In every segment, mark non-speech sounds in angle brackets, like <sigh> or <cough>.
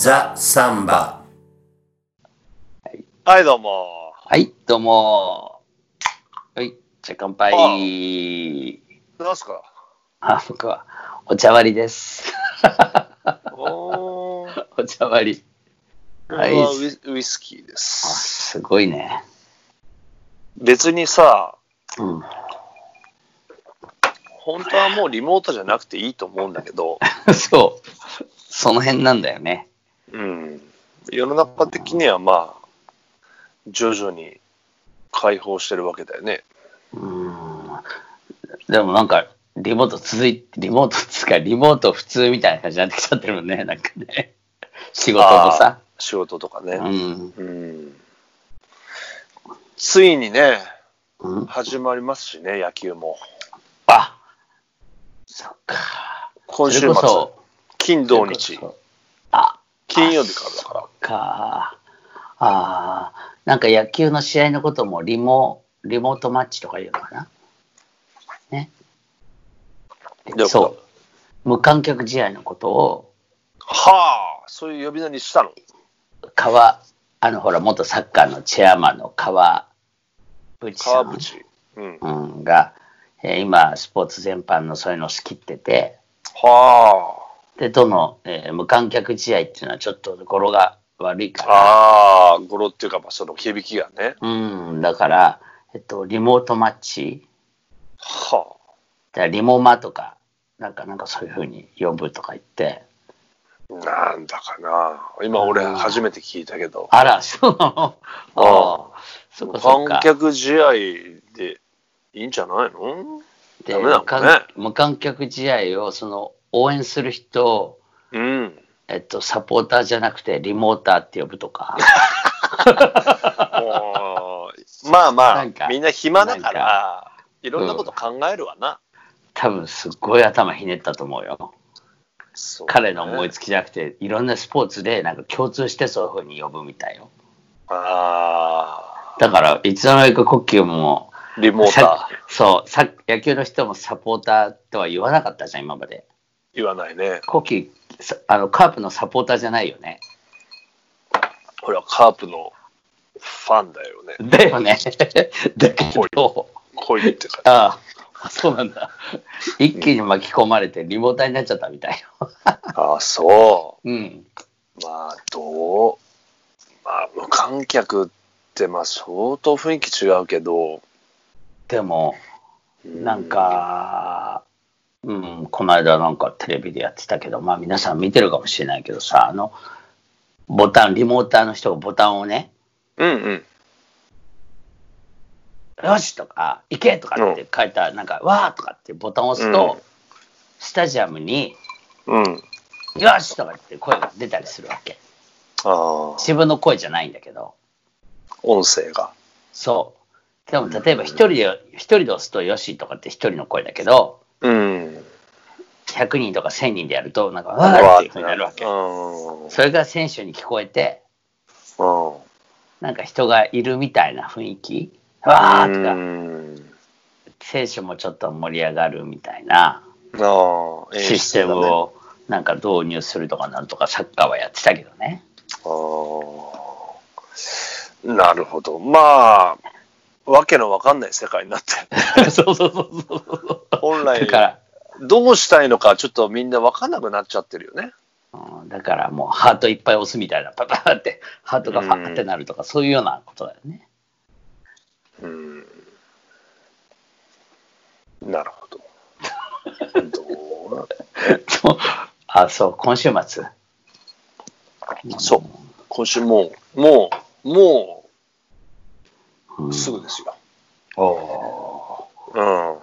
ザ・サンバはい、どうも。はい、どうも。はい、じゃあ乾杯。なんすかあ、僕はお茶割りです。おー、<laughs> お茶割り。こはいれはウイウイスキーであす。すごいね。別にさ、うん。本当はもうリモートじゃなくていいと思うんだけど、<laughs> そう。その辺なんだよね。うん。世の中的にはまあ、徐々に解放してるわけだよね。うん。でもなんか、リモート続いて、リモートつうか、リモート普通みたいな感じになってきちゃってるもんね。なんかね。仕事とさ。仕事とかね。うん。うん。ついにね、うん。始まりますしね、野球も。あそっか。今週末金土日あ、金曜日からだから。か。ああ、なんか野球の試合のこともリモ、リモートマッチとか言うのかなね。そう。無観客試合のことを、はあ、そういう呼び名にしたの？川、あのほら、元サッカーのチェアマンの川淵さん川淵。うん。うんが、えー今、スポーツ全般のそういうのを仕切ってて、はで、どの、えー無観客試合っていうのはちょっと語呂が悪いあ。から、ああ、語呂っていうか、まあ、その響きがね。うん、だから、えっと、リモートマッチ、はじゃあリモマとか、なんか、なんかそういうふうに呼ぶとか言って、あ。なんだかな。今、俺、うん初めて聞いたけど。あら、そうなのああ、そっ無かそっか。観客試合でいいんじゃないの？でね無観客試合を、その、応援する人、うん。えっと、サポーターじゃなくて、リモーターって呼ぶとか。まあまあみんな暇だから、いろんなこと考えるわな。多分、すっごい頭ひねったと思うよ。そう彼の思いつきじゃなくて、いろんなスポーツで、なんか共通してそういうふうに呼ぶみたいよ。あだから、いつの間にか国旗も、あ、リモータさー。そうさ、野球の人もサポーターとは言わなかったじゃん、今まで。言わないね。国旗、さあの、カープのサポーターじゃないよね。俺はカープのファンだよね。だよね。<laughs> だけど、恋ってか。ああ、<laughs> そうなんだ。一気に巻き込まれてリモーターになっちゃったみたいよ。<laughs> ああ、そうん。う。まあ、どうまあ、無観客って、まあ、相当雰囲気違うけど、でも、なんか、うん、この間なんかテレビでやってたけど、まあ皆さん見てるかもしれないけどさ、あの、ボタン、リモーターの人がボタンをね、うんうん。よしとか、行けとかって書いた、なんか、わーとかってボタンを押すと、うんスタジアムに、うん。よしとかって声が出たりするわけ。ああ、自分の声じゃないんだけど、音声が。そう。でも例えば一人で、一人で押すとよしとかって一人の声だけど、うん。100人とか1000人でやると、なんか、わーっていうふうになるわけ。うん。それが選手に聞こえて、うん。なんか人がいるみたいな雰囲気、わーとか、うん選手もちょっと盛り上がるみたいなシステムをなんか導入するとかなんとかサッカーはやってたけどね。ああ。なるほど。まあ、わけのわかんない世界になって。<laughs> そうそうそうそう。本来だから、どうしたいのかちょっとみんなわかんなくなっちゃってるよね。うんだからもうハートいっぱい押すみたいな、パパーって、ハートがファーってなるとか、そういうようなことだよね。うん。なるほど。<laughs> どう？あ、そう、今週末。そう。今週もう、もう、もうんう、すぐですよ。おうん。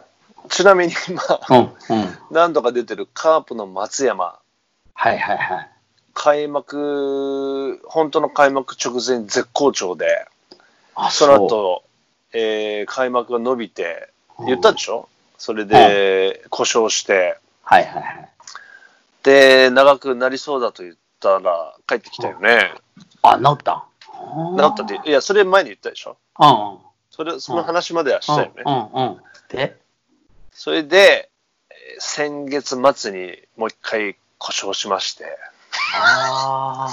ちなみに、まあ、ーうん、うん。何度か出てるカープの松山、はいはいはい。開幕、本当の開幕直前絶好調で、あ、その後、えー開幕が伸びて、言ったでしょ？それで故障して、はいはいはい。で、長くなりそうだと言ったら帰ってきたよね。あ、治った？治ったって、いや、それ前に言ったでしょ？うんうん。それ、その話まではしたよね。うんうんうん。で、それで、えー先月末にもう一回故障しまして、あ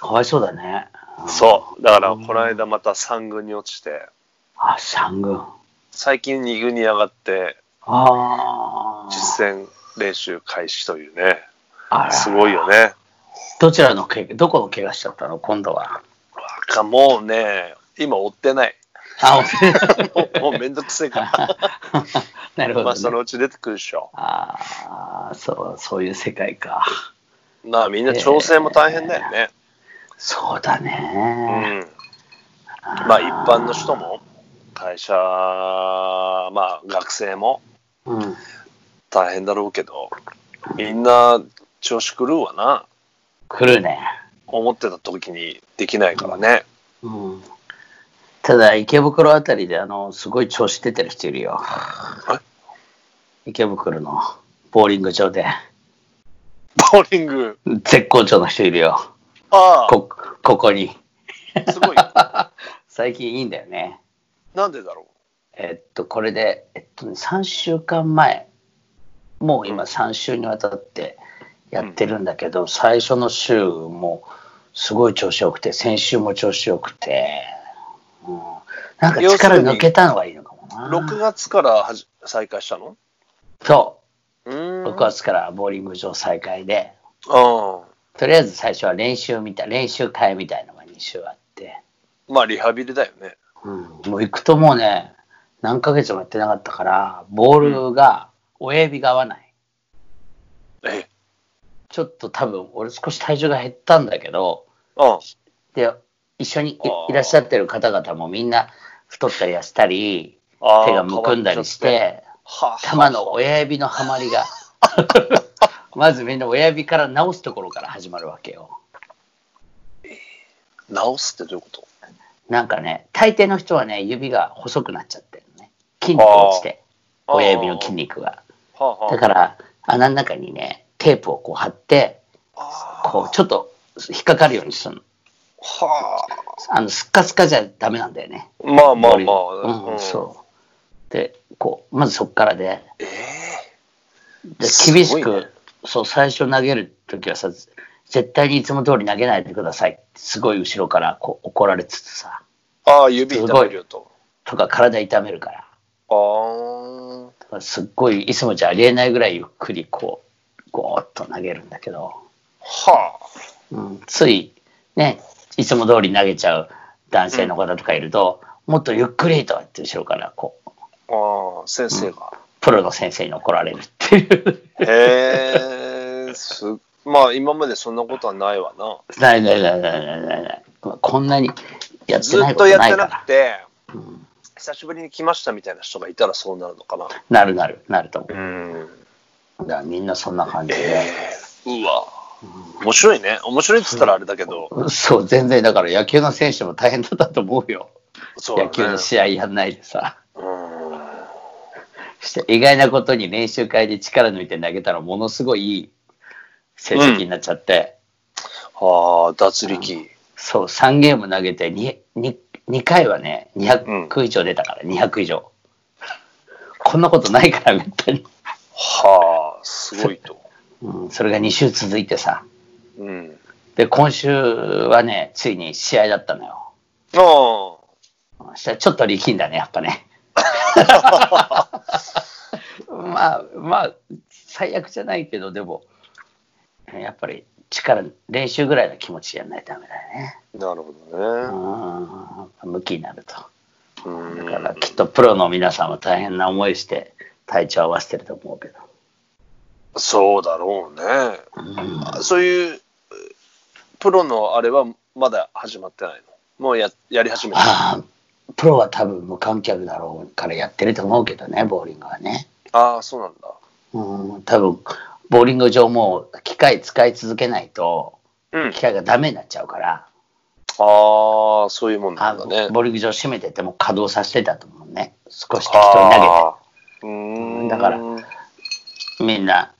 あ、かわいそうだね。そう。だから、この間また3軍に落ちて、あ、三軍。最近2軍に上がって、ああ。実戦練習開始というね、すごいよね。どちらのけどこの怪我しちゃったの？今度は。かもうね、今追ってない。あ、もう <laughs> もうめんどくせえから。<laughs> なるほど、ね。まあ、そのうち出てくるでしょ。ああ、そう、そういう世界か。なあ、みんな調整も大変だよね。そうだうね。ん。まあ、一般の人も、会社、まあ、学生もうん。大変だろうけど、みんな調子狂うわな。来るね。思ってた時にできないからね。うん。ただ、池袋あたりで、あの、すごい調子出てる人いるよ。池袋のボーリング場で、ボーリング？絶好調の人いるよ。あこ、ここに。あ、すごい。<laughs> 最近いいんだよね。なんでだろえっと、これで、えっとね、3週間前、もう今3週にわたってやってるんだけど、最初の週もすごい調子よくて、先週も調子よくて、うん、なんか力抜けたのがいいのかもう。な。6月からはじ再開したの？そうう、ーん。6月からボーリング場再開で、うとりあえず最初は練習みたい、練習会みたいのが2週あって、ん。まあ、リハビリだよね。うん、もう行くともうね、何ヶ月もやってなかったから、ボールが親指が合わない。え、ちょっと多分、俺少し体重が減ったんだけど、うん。で、一緒にいらっしゃってる方々もみんな太ったり痩せたり、手がむくんだりして、はあ、玉の親指のはまりが、<laughs> まずみんな親指から直すところから始まるわけよ。直すってどういうこと？なんかね、大抵の人はね、指が細くなっちゃってるのね。筋肉落ちて、あー親指の筋肉が。だから、穴の中にね、テープをこう貼って、あこう、ちょっと引っかかるようにするの。ーはあの、スッカスカじゃダメなんだよね。あ。まあまあまあ。うん、そう。で、こう、まずそこからで、えですごいね厳しく、そう、最初投げるときはさ、絶対にいつも通り投げないでくださいって、すごい後ろからこう怒られつつさ、えああ、指痛めるよと。とか体痛めるから、ああ。すっごい、いつもじゃありえないぐらいゆっくりこう、ゴーッと投げるんだけど、はうん、つい、ね、いつも通り投げちゃう男性の方とかいると、もっとゆっくりとかって後ろからこう、あ。ああ、先生が。プロの先生に怒られるっていう。へえ、す、まあ今までそんなことはないわな。ないないないないないないない。こんなにやってずっないこととやってな。くて、うん久しぶりに来ましたみたいな人がいたらそうなるのかな。なるなる、なると思うん。う。だからみんなそんな感じで。うわ。面白いね。面白いっつったらあれだけど。そう、全然だから野球の選手も大変だったと思うよ。そうだね野球の試合やんないでさ。うん。して意外なことに練習会で力抜いて投げたらものすごいいい成績になっちゃって、はあ、脱力。そう、3ゲーム投げて 2, 2, 2回はね、200以上出たから、200以上。こんなことないから、めったに。はあ、すごいと。<laughs> うん、それが2週続いてさ。うん。で、今週はね、ついに試合だったのよ。ああ。したらちょっと力んだね、やっぱね。<laughs> <laughs> まあ、まあ、最悪じゃないけど、でも、やっぱり力、練習ぐらいの気持ちやんないとダメだよね。なるほどね。うん、向きになると。うんだからきっとプロの皆さんは大変な思いして体調合わせてると思うけど。そうだろうね。うんそういう、プロのあれはまだ始まってないの？もうややり始めた？ああ、プロは多分無観客だろうからやってると思うけどね、ボーリングはね。ああ、そうなんだ。うん、多分ボーリング場も機械使い続けないとうん。機械がダメになっちゃうから、ああ、そういうもんなあんだね。ボーリング場閉めてても稼働させてたと思うね。少し適当に投あーうーん。だからげて、みんな、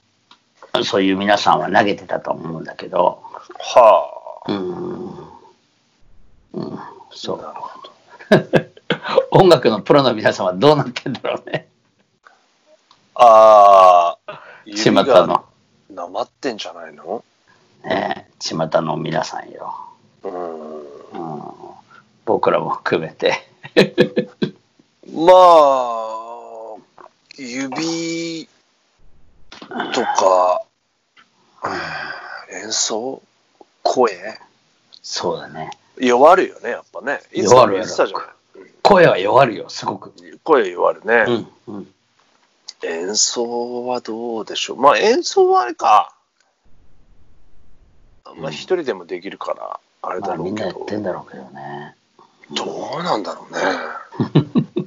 そういう皆さんは投げてたと思うんだけど、はあ。うん、うん、そう。なるほど。音楽のプロの皆さんはどうなってんだろうね。ああ、指巷がの、なまってんじゃないの？ね、巷の皆さんよ。うん。うん、僕らも含めて。まあ、指とか、演奏？声？そうだね。弱るよね、やっぱね。いつも弱る言ってたじゃない。声は弱るよ、すごく。声弱るね。うん、うん。演奏はどうでしょう？まあ演奏はあれか。まあ一人でもできるから、あれまあだろうんけど。みなやってんだろうけどね。どうなんだろうね。<laughs>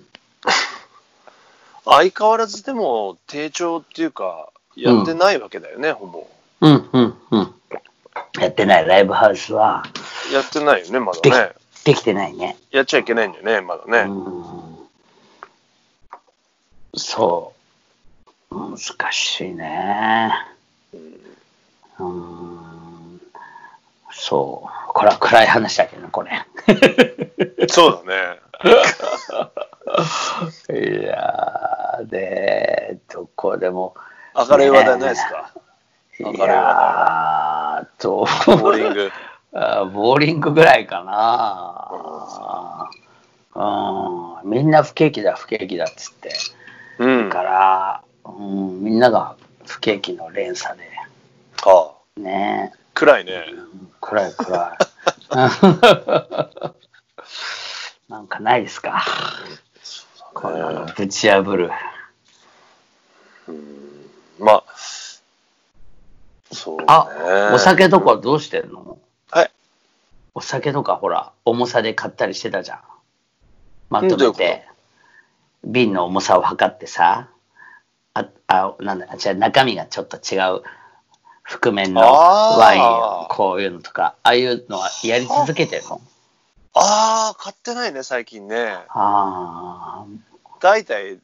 相変わらずでも低調っていうか、やってないわけだよね、ほぼ。うん、うん、うん。やってないライブハウスはやってないよね、まだね。できてないね。やっちゃいけないんだよね、まだね。うんそう。難しいね。うん。そう。これは暗い話だけどね、これ。<laughs> そうだね。<laughs> いやー、で、どこでも。明るい話題ないですか、い明るい話題やーと、ボーリング。<laughs> あボーリングぐらいかな。うん、みんな不景気だ、不景気だっつって。うん。だかはら、うん、みんなが不景気の連鎖で、あ、ね暗いね。暗い暗い。<laughs> なんかないですか？このぶち破る。まあ、そうね。あ、お酒とかどうしてんの？はい。お酒とかほら、重さで買ったりしてたじゃん。まとめて、瓶の重さを測ってさ、あ、あ、なんだ、じゃ中身がちょっと違う覆面のワインをこういうのとか、ああいうのはやり続けてるのああ、買ってないね、最近ね。あー大体、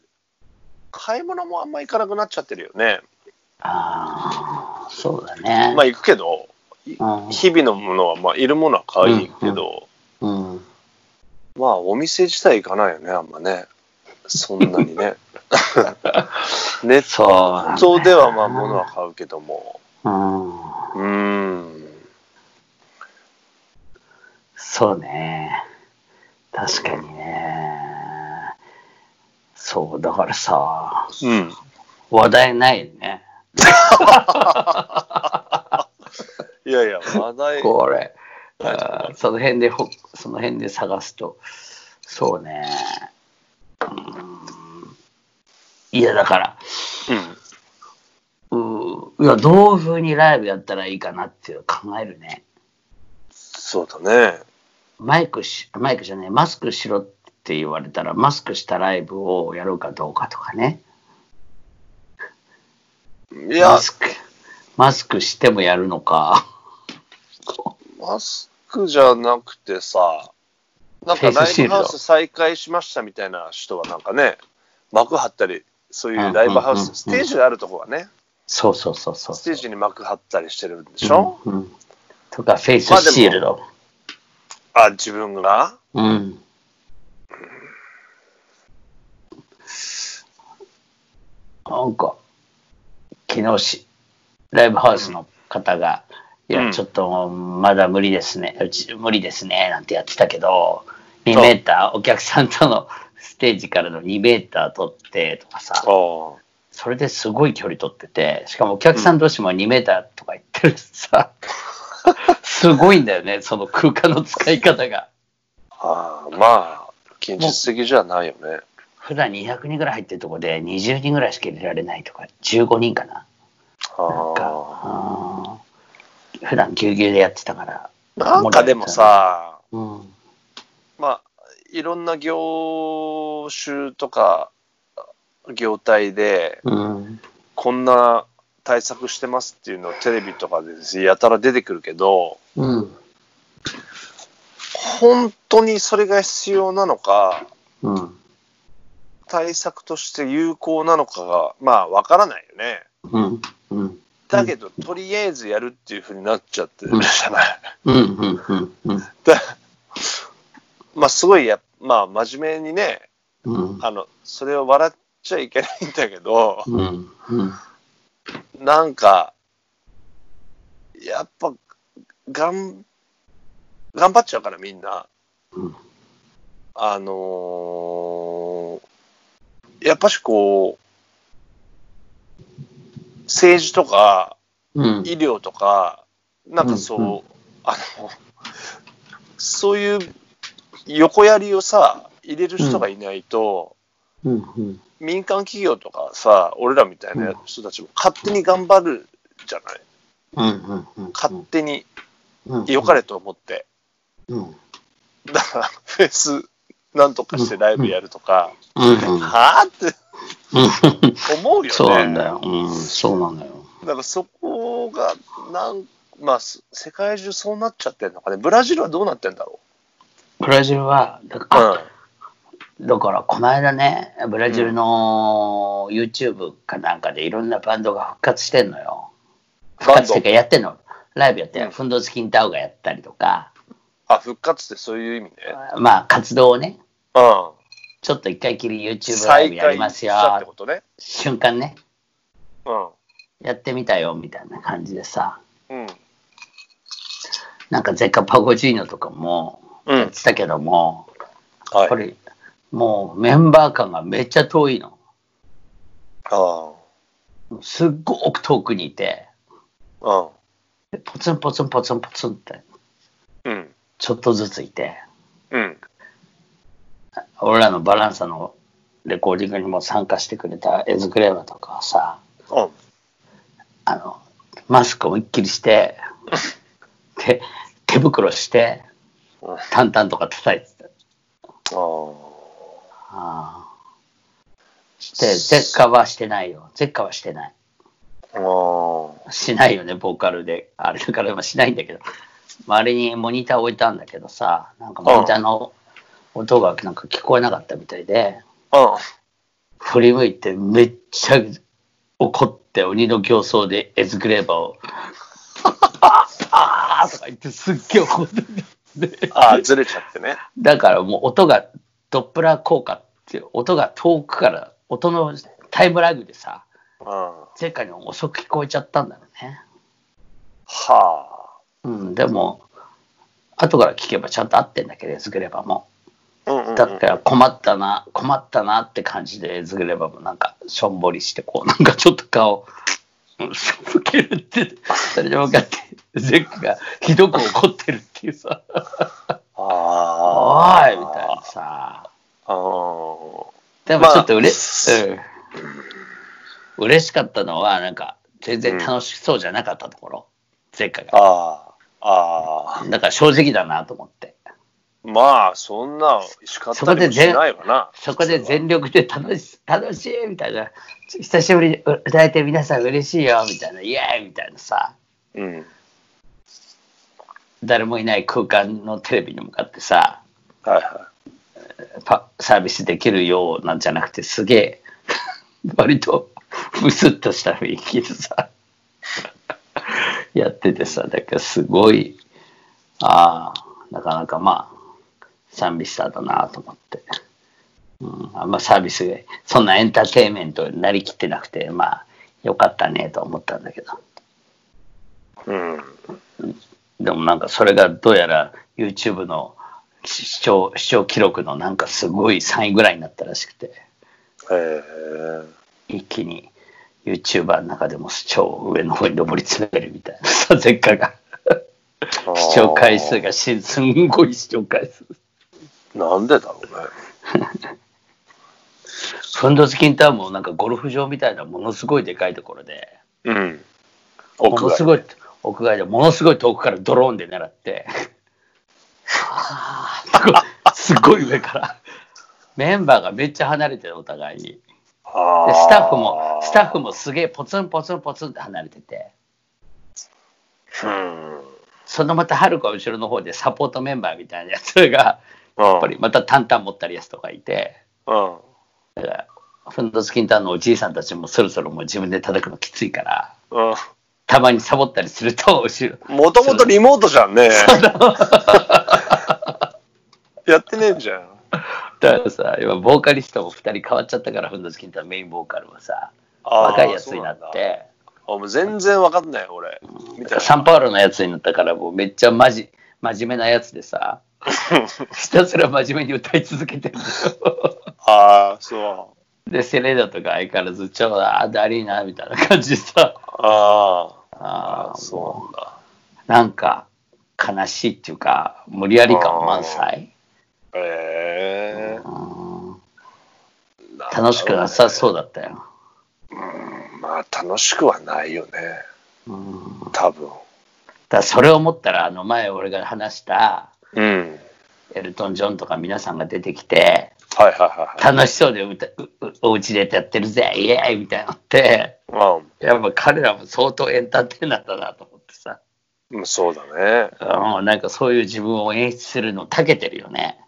買い物もあんま行かなくなっちゃってるよね。あー、そうだね。まあ行くけど、日々のものは、まあいるものは買いに行くけど、うん、まあお店自体行かないよね、あんまね。そんなにね。<laughs> ネットではまあ物は買うけども。うん。うーん。そうね。確かにね。そう、だからさ、うん。話題ないね。<laughs> いやいや、話題。これ。その辺でほ、その辺で探すと、そうね。うんいや、だから、うん。ういや、どういうふうにライブやったらいいかなっていう考えるね。そうだね。マイクし、マイクじゃない、マスクしろって言われたら、マスクしたライブをやるかどうかとかね。いやマ、スク、マスクしてもやるのか。マスクじゃなくてさ、なんかライブハウス再開しましたみたいな人はなんかね、幕張ったり、そういうライブハウうんうん。うんうんス、ステージがあるとこはね、そうそうそうそう。ステージに幕張ったりしてるんでしょ、うんうん。とか、フェイスシールド。あ、自分が？うん。なんか、昨日し、ライブハウスの方が、いや、うん。ちょっとまだ無理ですね、うち無理ですね、なんてやってたけど、2メーター、お客さんとのステージからの2メーター取ってとかさ。それですごい距離取ってて、しかもお客さん同士も2メーターとか言ってるしさ、すごいんだよね、その空間の使い方が。ああ、まあ、現実的じゃないよね。普段200人ぐらい入ってるとこで20人ぐらいしか入れられないとか、15人かな。なんか、普段ぎゅうぎゅうでやってたから。あ。なんかでもさ、うん、まあ、いろんな業種とか、業態で、うん、こんな対策してますっていうのをテレビとかでやたら出てくるけど、うん、本当にそれが必要なのか、うん、対策として有効なのかが、まあ、わからないよね。うん、うん、だけど、とりあえずやるっていうふうになっちゃってるじゃない。まあすごいや、まあ真面目にね、うん。あの、それを笑っちゃいけないんだけど、うん。うん。なんか、やっぱ、がん、頑張っちゃうからみんな。うんあのーやっぱしこう、政治とかうん。医療とか、なんかそうあの、そういう横やりをさ、入れる人がいないと、うん。うん。民間企業とかさ、俺らみたいな人たちも勝手に頑張るじゃないうん。うん。うん。勝手にうん。良かれと思って。うん。だから、フェスなんとかしてライブやるとか、うん。はぁってうん。思うよね。そうなんだよ。うん。そうなんだよ。だからそこが、なん、まあ、す世界中そうなっちゃってんのかね。ブラジルはどうなってんだろブラジルは、だう。あだから、この間ね、ブラジルの YouTube かなんかでいろんなバンドが復活してんのよ。復活っていうかやってんの。ライブやってる。うんフンドスキンタウがやったりとか、あ、復活ってそういう意味ね。まあ活動をね、うん。ちょっと一回きり YouTube ライブやりますよね。瞬間ね、うん。やってみたよみたいな感じでさ、うん。なんかゼッカパゴジーノとかもうんやってたけども、はい。これ、もうメンバー間がめっちゃ遠いの。あすっごく遠くにいて、あ。でポツンポツンポツンポツンって、うん。うん。ちょっとずついて、うん。俺らのバランサのレコーディングにも参加してくれたエズクレーバーとかはさ、うん。あの、マスクを一気にして、<laughs> で、手袋して、うん淡々とか叩いてた。あああ。で、ゼッカはしてないよ。ゼッカはしてない。あ。ああ。しないよね、ボーカルで。あれだからまあしないんだけど。周りにモニター置いたんだけどさ、なんかモニターの音がなんか聞こえなかったみたいで、うん。振り向いてめっちゃ怒って鬼の形相でエズグレーバーを、ああとか言ってすっげえ怒ってて。ああ、ずれちゃってね。だからもう音がドップラー効果っていう音が遠くから音のタイムラグでさうん。前回の遅く聞こえちゃったんだろうね。はうん、でも後から聞けばちゃんと合ってんだけどエズグレバも。だから困ったな困ったなって感じでエズグレバもなんかしょんぼりしてこうなんかちょっと顔うんしょぼけるってそれで分かってゼックがひどく怒ってるっていうさあ「おあ。い!」みたいなさ。ああ。でもちょっとうれ、うん、嬉しかったのは、なんか、全然楽しそうじゃなかったところ、前回が。ああ。ああ。だから正直だなと思って。まあ、そんな叱ったりもしないわな。そこで全力で楽し楽しいみたいな、久しぶりに歌えて皆さん嬉しいよみたいな、イエーイみたいなさ、うん。誰もいない空間のテレビに向かってさ、はいはパサービスできるようなんじゃなくて、すげえ、<laughs> 割とムスッとした雰囲気でさ、やっててさ、だからすごい、ああ、なかなかまあ、サンビスターだなと思って。うん、あんまサービスで、そんなエンターテインメントになりきってなくて、まあ、よかったねと思ったんだけど。い。うん。でもなんかそれがどうやら YouTube の視聴視聴記録のなんかすごい3位ぐらいになったらしくて。へえ。一気に YouTuber の中でも超上の方に上り詰めるみたいなさ、<laughs> 前回が。視聴回数がしすんごい視聴回数。なんでだろうね。フンドスキンタウンもなんかゴルフ場みたいなものすごいでかいところで、うん。も屋外のすごい、屋外でものすごい遠くからドローンで狙って、<laughs> すごい上から。メンバーがめっちゃ離れてるお互いに。であスタッフも、スタッフもすげえポツンポツンポツンって離れてて、うん。そのまたはるか後ろの方でサポートメンバーみたいなやつが、ややっぱりまたタンタン持ったりやつとかいて、うん。だからフンドスキンタウンのおじいさんたちもそろそろもう自分で叩くのきついから、うん。たまにサボったりすると、後ろ、もともとリモートじゃんね。<laughs> やってねえじゃん。だからさ、今、ボーカリストも2人変わっちゃったから、ふんどし金太メインボーカルはさ、若いやつになっ。て、あもう全然わかんない、俺。みたいサンパウロのやつになったから、もうめっちゃマジ真面目なやつでさ、<laughs> ひたすら真面目に歌い続けてるんだよ。<laughs> ああ、そう。で、セレーナとか相変わらず、ちょうだ、だりーな、みたいな感じでさ、ああ。あーそうなんだ。なんか悲しいっていうか、無理やり感満載？ええうん楽しくなさそうだったよ。まあ、楽しくはないよね。うん多分。だそれを思ったら、あの前俺が話したうん。エルトン・ジョンとか皆さんが出てきて、はいはいはい楽しそうで歌ううお家でやってるぜ、イエーイみたいなのって、はい。やっぱ彼らも相当エンターテイナーだなと思ってさ、うん、そうだね。うん、なんかそういう自分を演出するの長けてるよね。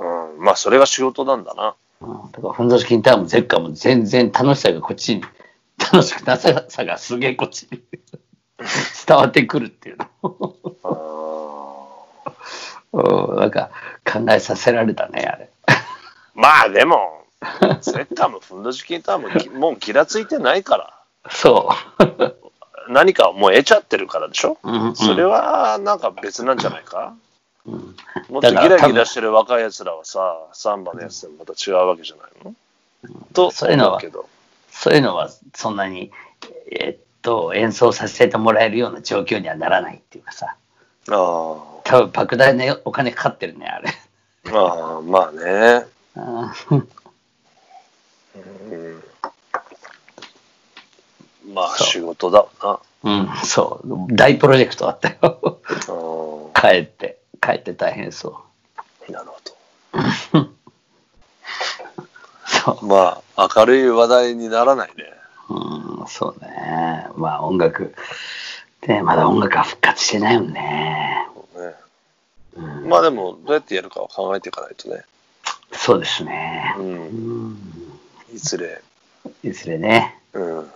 うん。まあ、それが仕事なんだな。うん、だから、ふんどし金太もゼッカも全然楽しさがこっちに、楽しくなささがすげえこっちに <laughs> 伝わってくるっていうの。<laughs> あうん、なんか考えさせられたね、あれ。ーまあ、でも、セッカーもふんどし金太もきもうギラついてないから。そう。何かをもう得ちゃってるからでしょ、うんうんそれはなんか別なんじゃないか、うんもっとギラギラしてる若いやつらはさ、サンバのやつでもまた違うわけじゃないの、とそういうのは。そういうのはそんなに、えっと、演奏させてもらえるような状況にはならないっていうかさ、あ多分莫大なお金かかってるね、あれ。あ、ああ、まあね。うんうん、まあ仕事だわうん、そう。大プロジェクトだったよ。な。帰って、帰って大変そうん、なるほう。そう。ど。まあ明るい話題にならないね。うん、そうね。まあ音楽。で、まだ音楽は復活してないもんね。ねうん、まあでもどうやってやるかは考えていかないとね。そうですねう。。うんん。いずれ。いずれね、うん。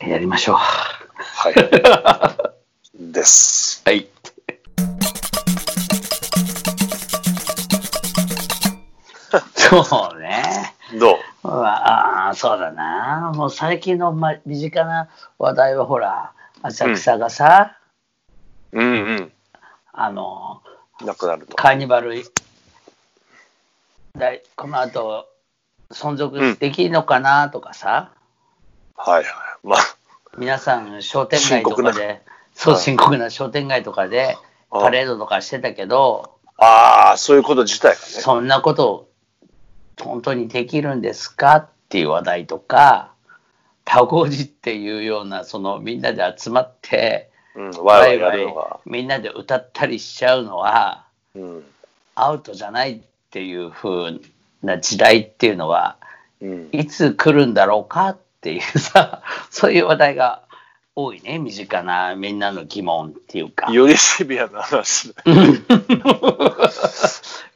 やりましょう。はい。<laughs> です。はい。<laughs> そうね。どう？ああ、そうだな。もう最近の、ま、身近な話題はほら、浅草がさ、うんうん。あの、なくなると。カーニバル、だいこの後、存続できるのかなとかさ、はいはい。まあ、皆さん商店街とか深刻で、そう、はい深刻な商店街とかで、はいパレードとかしてたけど、ああ、そういうこと自体がね。そんなこと本当にできるんですか？っていう話題とか、パゴジっていうような、そのみんなで集まって、うん、ワイワイ。みんなで歌ったりしちゃうのは、うん。アウトじゃないっていう風な時代っていうのは、うん。いつ来るんだろうかっていうさ、<laughs> そういう話題が多いね、身近なみんなの疑問っていうか。よりシビアな話だ。<laughs>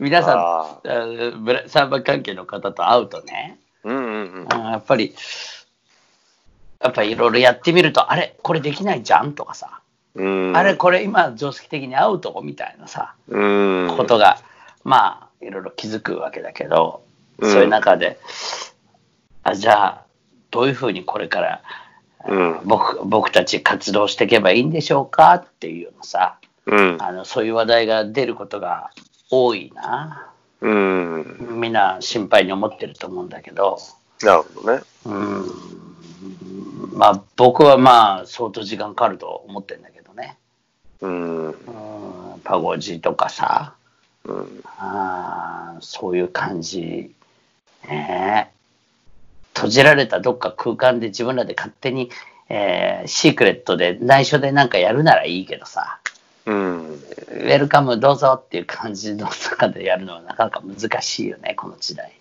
皆さん、ああブラサーバー関係の方と会うとね、うんうんやっぱり、やっぱりいろいろやってみると、あれ、これできないじゃん？とかさ、うん、あれ、これ今常識的にアウトみたいなさ、うん。ことが、まあ、いろいろ気づくわけだけど、うんそういう中で、あじゃあ、どういうふうにこれから、うん。僕僕たち活動していけばいいんでしょうか？っていうのさ、うん。あのそういう話題が出ることが多いな。うん。みんな心配に思ってると思うんだけど、なるほどね。うん、まあ僕はまあ相当時間かかると思ってるんだけどね。うん。うん、パゴジとかさ、うん。あーそういう感じ。ねえ閉じられたどっか空間で自分らで勝手に、えーシークレットで内緒でなんかやるならいいけどさ、うん。ウェルカムどうぞっていう感じの中でやるのはなかなか難しいよね、この時代。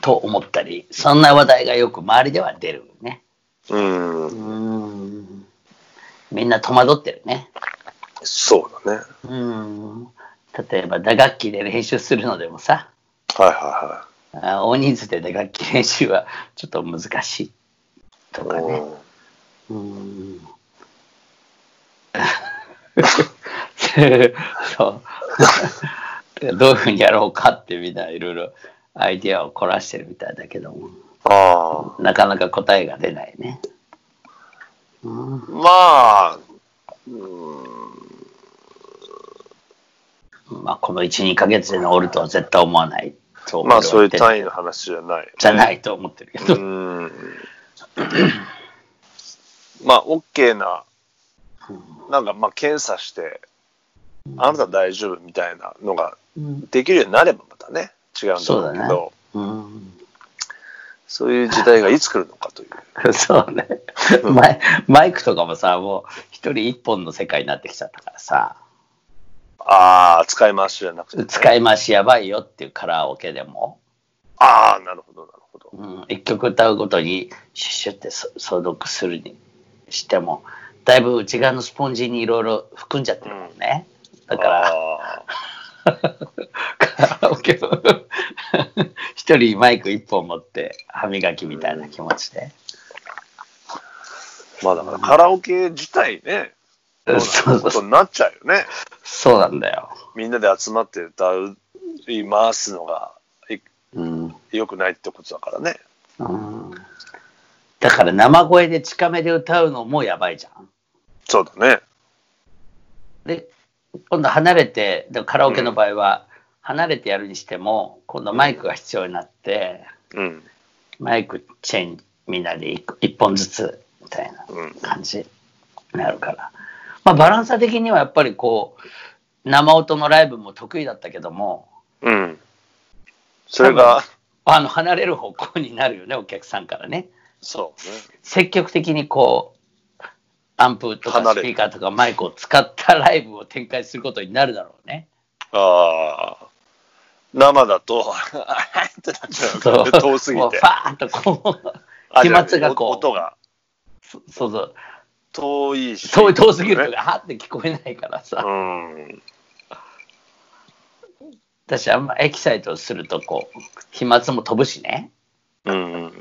と思ったり、そんな話題がよく周りでは出るね。うん。うん。みんな戸惑ってるね。そうだね。うん。例えば打楽器で練習するのでもさ、はいはあ大人数で打楽器練習はちょっと難しいといはい。かね。うんうん。<laughs> そう。<laughs> <laughs> どういうふうにやろうかってみんないろいろアイディアを凝らしてるみたいだけども、あなかなか答えが出ないね。うんあ。まあ、うん、まあ、この1、2ヶ月で治るとは絶対思わないとまあそういう単位位の話じゃない、。じゃないいと思ってるけど。うん。まあ、OK な、なんかまあ検査して、あなた大丈夫みたいなのがうんできるようになればまたね、違うんだろうけど、うんそういう時代がいつ来るのかという。<laughs> そうね。マイマイクとかもさ、もう一人一本の世界になってきちゃったからさ、ああ、使い回しじゃなくて、ね。使い回しやばいよっていうカラオケでも、ああ、なるほど、なるほど。うん、一曲歌うごとにシュッシュってそ消毒するにしても、だいぶ内側のスポンジにいろいろ含んじゃってるもんね。だから、<laughs> あカラオケを一人マイク一本持って歯磨きみたいな気持ちで。ーまあだからカラオケ自体ね、どうなることになっちゃうよね。そうなんだよ。みんなで集まって歌う、回すのがいうん良くないってことだからね。うんだから生声で近めで歌うのもやばいじゃん。そうだね。で、今度離れて、でもカラオケの場合は離れてやるにしても、今度マイクが必要になって、うん。マイクチェンみんなで一個一本ずつみたいなうん。感じになるから。まあバランサ的にはやっぱりこう、生音のライブも得意だったけども、うん。それが、あの離れる方向になるよね、お客さんからね。そうね。積極的にこう、アンプとかスピーカーとかマイクを使ったライブを展開することになるだろうね。ああ。生だと、あーってなっちゃうからね、遠すぎてフ。ァーンとこう、あ飛沫がこうお音がそそうそう、遠いし。遠い遠すぎるとね。か、はーって聞こえないからさ。うん。私あんまエキサイトするとこう、飛沫も飛ぶしね。うん。う <laughs>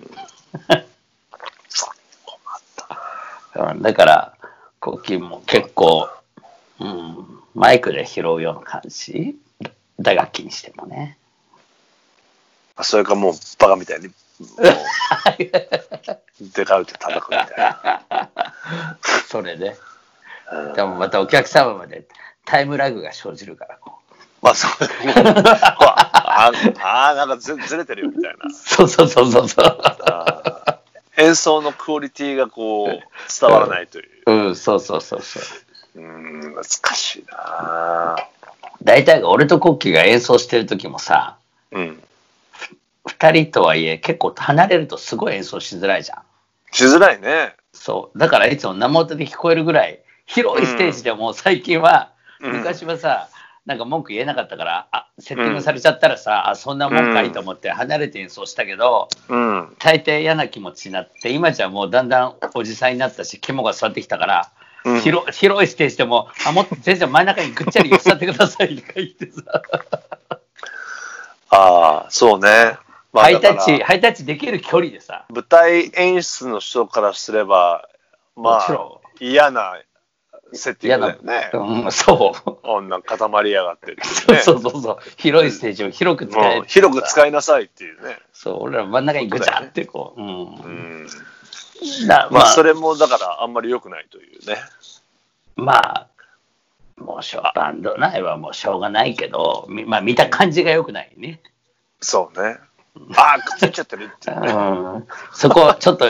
んだから、コッキーも結構、うん、マイクで拾うような感じ打楽器にしてもね。それかもうバカみたいに、<laughs> もう、デカウって叩くみたいな。<laughs> それで。うんでもまたお客様までタイムラグが生じるから、こまあ、そう。ああ、なんかずずれてるよみたいなう。。そうそうそうそうそう。演奏のクオリティがこう、伝わらないという。うん、そうそうそうそう。うん、難しいな大体が俺とコッキーが演奏してる時もさ、うん。二人とはいえ結構離れるとすごい演奏しづらいじゃん。しづらいね。そう。だからいつも生音で聞こえるぐらい、広いステージでも最近は、うん昔はさ、なんか文句言えなかったから、あ、セッティングされちゃったらさ、あ、そんなもんかいと思って離れて演奏したけど、うん。大抵嫌な気持ちになって、今じゃもうだんだんおじさんになったし、肝が座ってきたから、うん広広いステージでも、あ、もっと先生真ん中にぐっちゃり寄せてくださいとか言ってさ、<laughs> ああ、そうね。まあハイタッチ、ハイタッチできる距離でさ、舞台演出の人からすれば、まあもちろ、嫌なセッティン嫌グだよね。うん、そう。女固まりやがってね。<laughs> そうそうそう。広いステージを広く使えもう広く使いなさいっていうね。そう、俺ら真ん中にぐちゃってこう。うん。うん。だまあ、まあ、それもだからあんまり良くないというね。まあ、もうしょバンド内はもうしょうがないけど、みまあ見た感じが良くないね。そうね。ああ、くっついちゃってるっていう。ん。そこをちょっと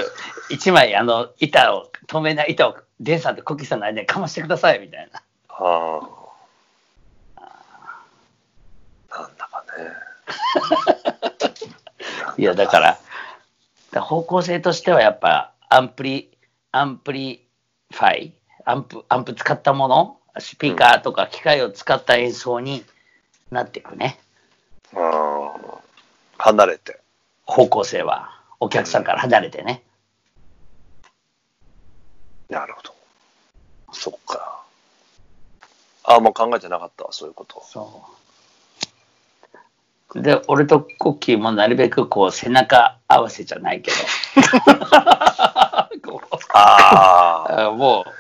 一枚あの板を、透明な板をデンさんとコッキーさんの間にかましてくださいみたいな。ああ。なんだかね。<laughs> いや、だから、だ方向性としてはやっぱアンプリ、アンプリファイ、アンプ、アンプ使ったもの、スピーカーとか機械を使った演奏になっていくね。ああ。離れて。方向性は。お客さんから離れてね。なるほど。そっか。ああ、もう考えてなかったわ、そういうこと。そう。で、俺とコッキーもなるべくこう背中合わせじゃないけど。<laughs> ああ。あもう、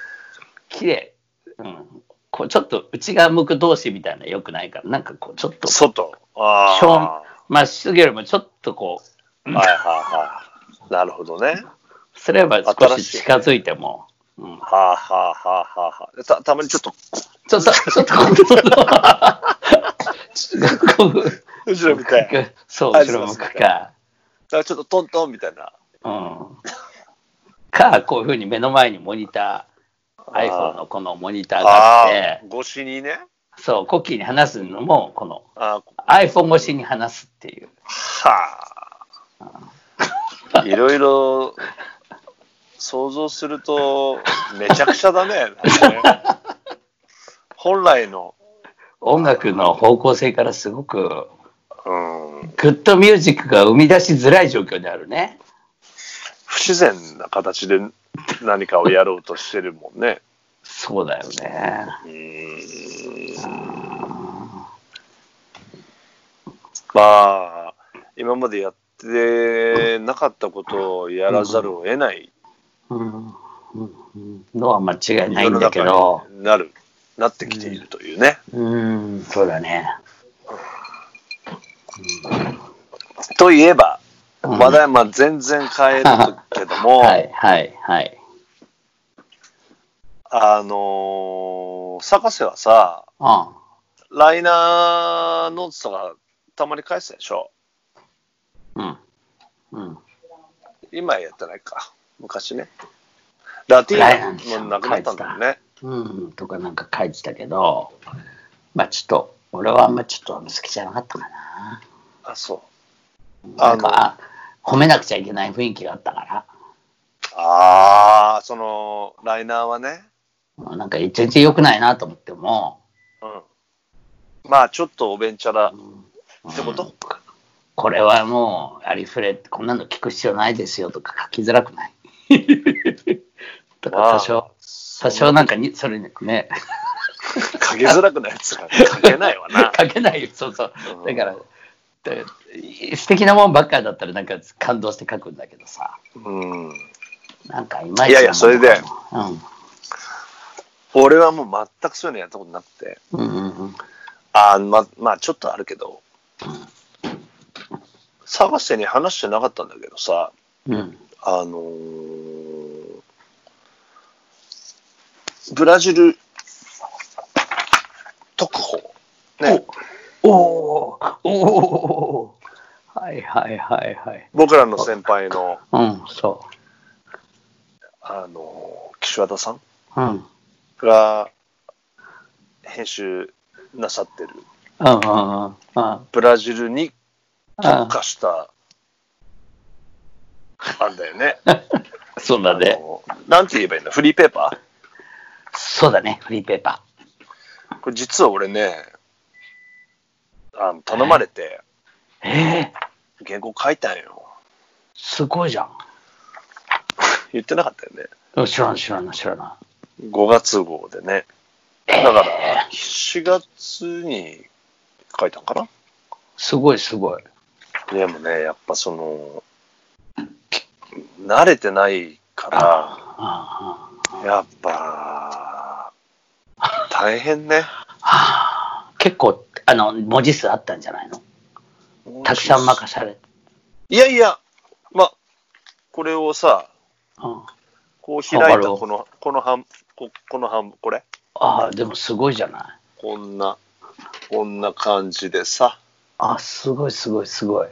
綺麗。うん。こうちょっと内側向く同士みたいなのよくないから、なんかこうちょっと、外。あ正あ。まっすぐよりもちょっとこう、はいはいはい。なるほどね。すれば少し近づいても、うん、はあはあはあはあはあ。たたまにちょっと、ちょっと、ちょっと今度、<laughs> こう後ろみたいな。だかそう、はい後ろ向くか。<laughs> らちょっとトントンみたいな。うん。か、こういうふうに目の前にモニター、iPhone のこのモニターがああって、あ、越しにね。そう、コッキーに話すのも、このあ iPhone 越しに話すっていう。はあ。いろいろ想像すると、めちゃくちゃだね。ね <laughs> 本来の、音楽の方向性からすごく、うん、グッドミュージックが生み出しづらい状況にあるね。不自然な形で何かをやろうとしてるもんね。そうだよね。うーんまあ、今までやってなかったことをやらざるを得ないのは間違いないんだけ中ど、になる、なってきているというね。うん、そうだね。といえば、うん話題まあ全然変えるけども、<laughs> はい、はい、はい。あのー、坂瀬はさ、あライナーノーツとかたまに返すでしょ？うん。うん。今やってないか。昔ね。ラティーナもなくなったんだよね。うん、とかなんか書いてたけど、まあちょっと、俺はあんまちょっと好きじゃなかったかな。あ、そう。なんか、褒めなくちゃいけない雰囲気があったから。ああ、その、ライナーはね。なんか全然良くないなと思っても、うん。まあ、ちょっとおべんちゃらってこと、うんこれはもうありふれ、こんなの聞く必要ないですよとか書きづらくない？<laughs> とか多少、多少なんかに、それね、<laughs> 書きづらくないやつが書けないわな。<laughs> 書けないよ、そうそううん。だから、で素敵なもんばっかりだったらなんか感動して書くんだけどさ、うん。なんかいまいちいやいやそれでうん。俺はもう全くそういうのやったことなくて。うんうんうん。あーま、まあ、ちょっとあるけど、探してに話してなかったんだけどさ、うん。あのーブラジル特報。ね。おおーおおはいはいはいはい。僕らの先輩の、うん、そあのー岸和田さん？う。うん。が編集なさってるうんうんうんうん。ブラジルに特あ化した、あんだよね。<laughs> そうだね。なんて言えばいいんだフリーペーパー？そうだね、フリーペーパこれ実は俺ね、あの頼まれてー。ええ原稿書いたんよ。すごいじゃん。言ってなかったよね。うん知らん知らん知らな5月号でね。だからえ、4月に書いたんかな？すごいすごい。でもね、やっぱその、慣れてないから、ああやっぱ、大変ね。はあ結構、あの、文字数あったんじゃないの？たくさん任されて。いやいや、まあ、これをさ、うん、こう開いたこの、この半、ここの半、これ？ああ、でもすごいじゃない。こんな、こんな感じでさ、あ、すごいすごいすごい。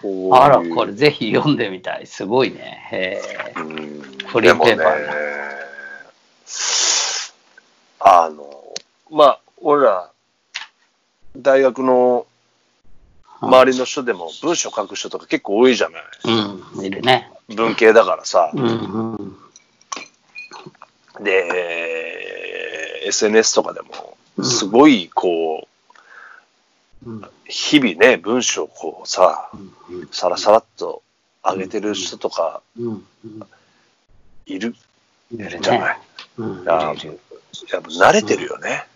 こういうあら、これぜひ読んでみたい。すごいね。へえ。うんフリーペーパーね、あの、まあ、俺ら、大学の周りの人でも文章書く人とか結構多いじゃない。うん、いるね。文系だからさ。うん、うん。で、SNS とかでも、うんすごい、こう、うん日々ね、文章をこうさ、うんさらさらっと上げてる人とかうん、うん。いるいるね。じゃない？うん、あいるやっぱ慣れてるよね。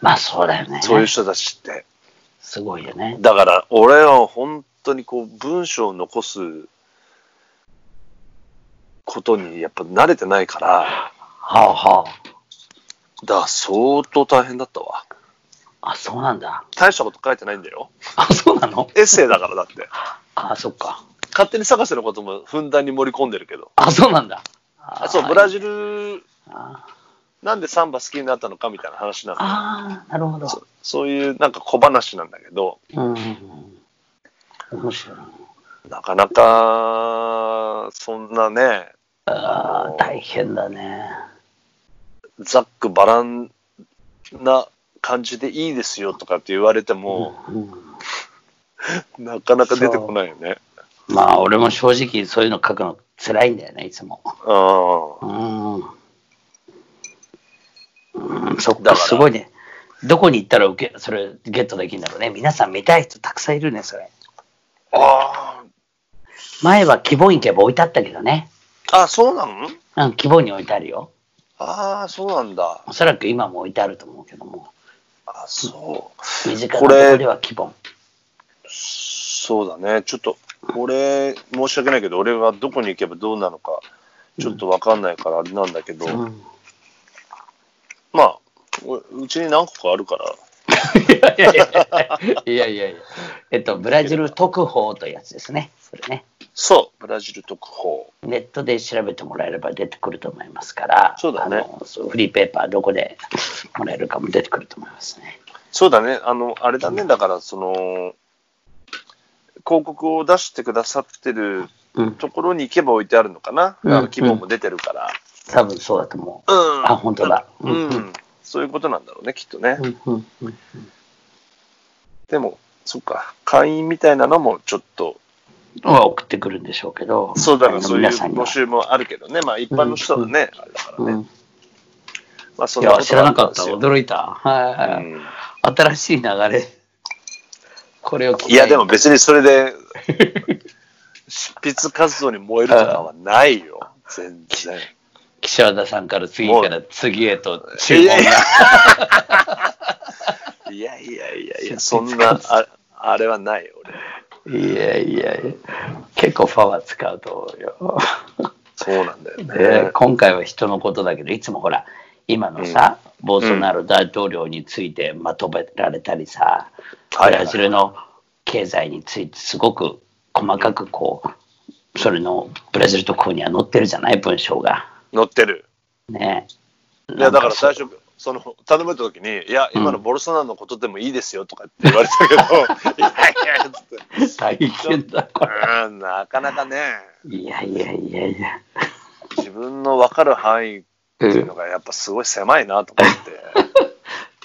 まあそうだよね。そういう人たちって。すごいよね。だから、俺は本当にこう、文章を残すことにやっぱ慣れてないから、はあはだから相当大変だったわ。あ、そうなんだ。大したこと書いてないんだよ。あ、そうなの？エッセイだからだって。あ、そっか。勝手に探せのこともふんだんに盛り込んでるけど。あ、そうなんだ。ああそう、ブラジル、あなんでサンバ好きになったのかみたいな話なんあー、なるほど。そそういうなんか小話なんだけど、うんうんうん。面白い。なかなか、そんなね、ああ、大変だね。ざっくばらんな感じでいいですよとかって言われても、うんなかなか出てこないよね。まあ、俺も正直そういうの書くの辛いんだよね、いつも。あうん。うん、そっか、すごいね。どこに行ったら受け、それゲットできるんだろうね。皆さん見たい人たくさんいるね、それ。あ前は希望に行けば置いてあったけどね。あ、あ、そうなの？うん、希望に置いてあるよ。ああ、そうなんだ。おそらく今も置いてあると思うけども。あそ身近なところでは希望。う。そうだね。ちょっと、俺、申し訳ないけど、俺がどこに行けばどうなのか、ちょっとわかんないからあれなんだけど、うん。まあ、おうちに何個かあるから、<laughs> いやいやいや。えっと、ブラジル特報というやつですね。それね。そう、ブラジル特報。ネットで調べてもらえれば出てくると思いますから、そうだねフリーペーパーどこでもらえるかも出てくると思いますね。そうだね、あの、あれだね、だから、その、広告を出してくださってるうん、ところに行けば置いてあるのかな。うんあの希望も出てるから。多分そうだと思うん。あ本当だううんん。そういうことなんだろうね、きっとねう。。うんうんうんでも、そっか、会員みたいなのもちょっと、は送ってくるんでしょうけど、そうだね、あのそういう募集もあるけどね、まあ一般の人はね、あれだからね。うんまあそんいや、な知らなかった。驚いた。はい、うん新しい流れ。これを聞いや、でも別にそれで、執筆活動に燃えるとかはないよ、全然。岸和田さんから次から次へと注文いやいやが。いやいやいやいや、<laughs> そんな、ああれはないよ、俺。いやいやいや、結構パワー使うと思うよ。そうなんだよでね。今回は人のことだけどいつもほら今のさ、ボルソナロ大統領についてまとめられたりさ、はいブラジルの経済についてすごく細かくこうそれのブラジル特報には載ってるじゃない文章が乗ってる。ね。いや、だから最初、その、頼めた時に、いや、今のボルソナロのことでもいいですよとかって言われたけど、<laughs> いやいや、つって。大変だ。これうん、なかなかね、いやいやいやいや。自分の分かる範囲っていうのがやっぱすごい狭いなと思って、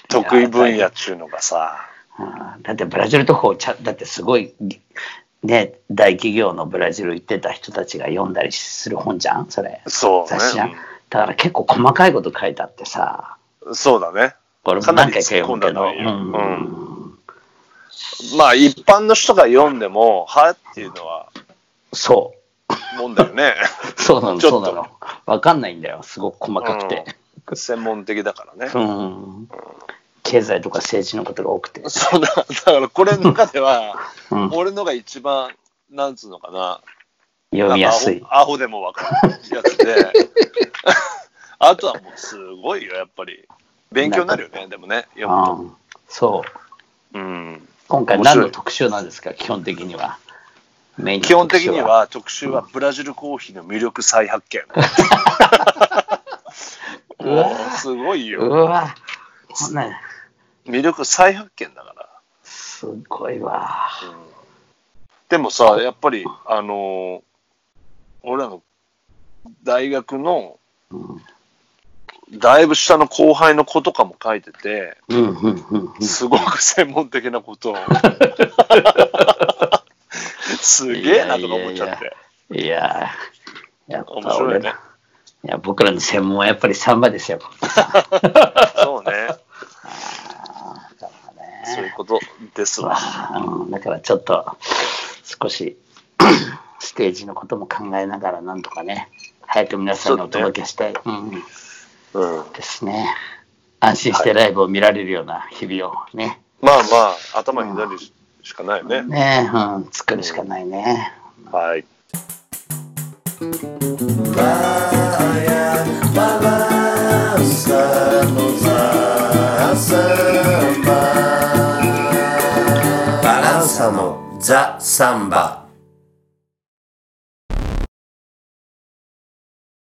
得意分野っていうのがさ、うん。だってブラジル特報ちゃだってすごいね大企業のブラジル行ってた人たちが読んだりする本じゃん？それ。そう雑誌じゃん、ね。だから結構細かいこと書いてあってさ。うんそうだね。俺も何回か読むけど、う。ん。うん。まあ一般の人が読んでも、はっていうのはそもんだよね。うそうなのそうなの。分かんないんだよ。すごく細かくて、専門的だからね。うん経済とか政治のことが多くて、そうだ、だからこれの中では、<laughs> うん。俺のが一番、なんつうのかな、読みやすい。アホアホでもわかるやつで、<laughs> あとはもうすごいよ、やっぱり。勉強になるよね、でもね、読むうん。そう。と。うん。今回何の特集なんですか？基本的には。メインの基本的には特集は。ブラジルコーヒーの魅力再発見。うわ <laughs> もうすごいうよ。わ。こんな魅力再発見だから。すごいわでもさ、やっぱり、あのー俺らの大学のうんだいぶ下の後輩の子とかも書いてて、うんうんうんうんすごく専門的なことを。<laughs> すげえなとか思っちゃって。いやーやっ面白いねいや僕らの専門はやっぱりサンバですよ。<laughs> そうね。そういうことですわ。うんだからちょっと少し <clears throat> ステージのことも考えながらなんとかね早く皆さんにお届けしたい、うん、うん。ですね安心してライブを見られるような日々をね、まあまあ、頭になるしかないよね。ね、うん、作るしかないね。はい。Vaya, vaya, 朝のザ・サンバ。